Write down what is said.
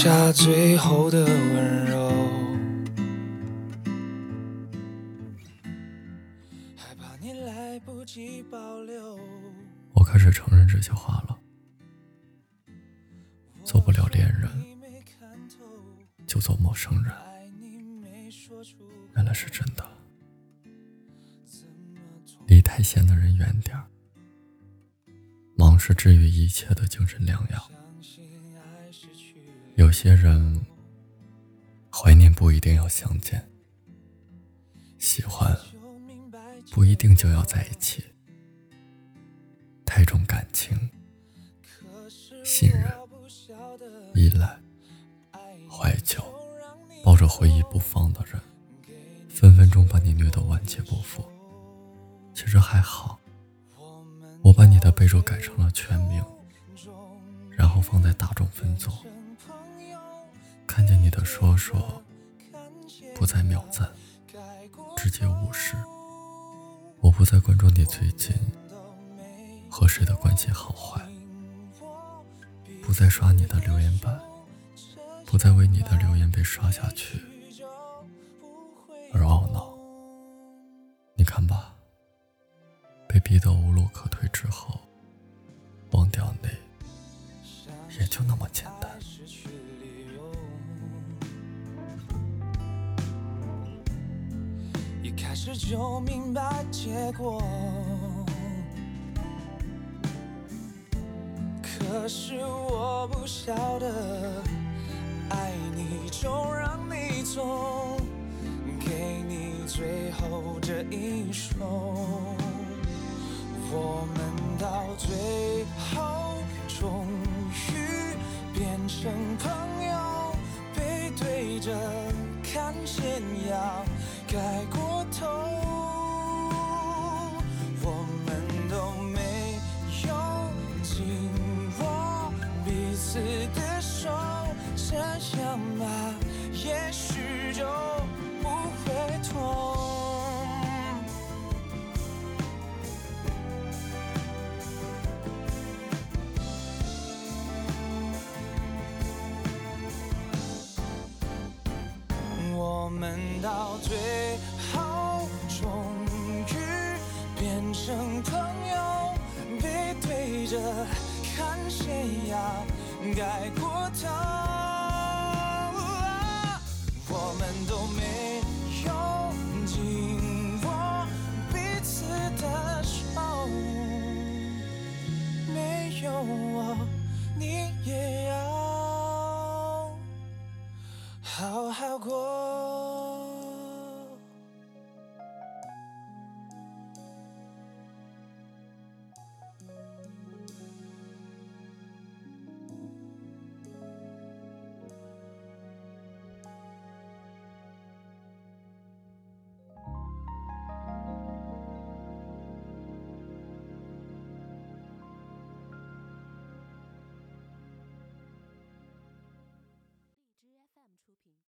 下最后的温柔。害怕你来不及保留。我开始承认这些话了。做不了恋人，就做陌生人。原来是真的。离太闲的人远点儿。忙是治愈一切的精神良药。有些人，怀念不一定要相见，喜欢不一定就要在一起。太重感情、信任、依赖、怀旧，抱着回忆不放的人，分分钟把你虐得万劫不复。其实还好，我把你的备注改成了全名，然后放在大众分组。看见你的说说，不再秒赞，直接无视。我不再关注你最近和谁的关系好坏，不再刷你的留言板，不再为你的留言被刷下去而懊恼。你看吧。被逼得无路可退之后，忘掉你，也就那么简单。开始就明白结果，可是我不晓得，爱你就让你走，给你最后这一首。我们到最后终于变成朋友，背对着看斜阳盖过头，我们都没有紧握彼此的手，这样吧，也许到最后终于变成朋友，背对着看斜阳盖过头，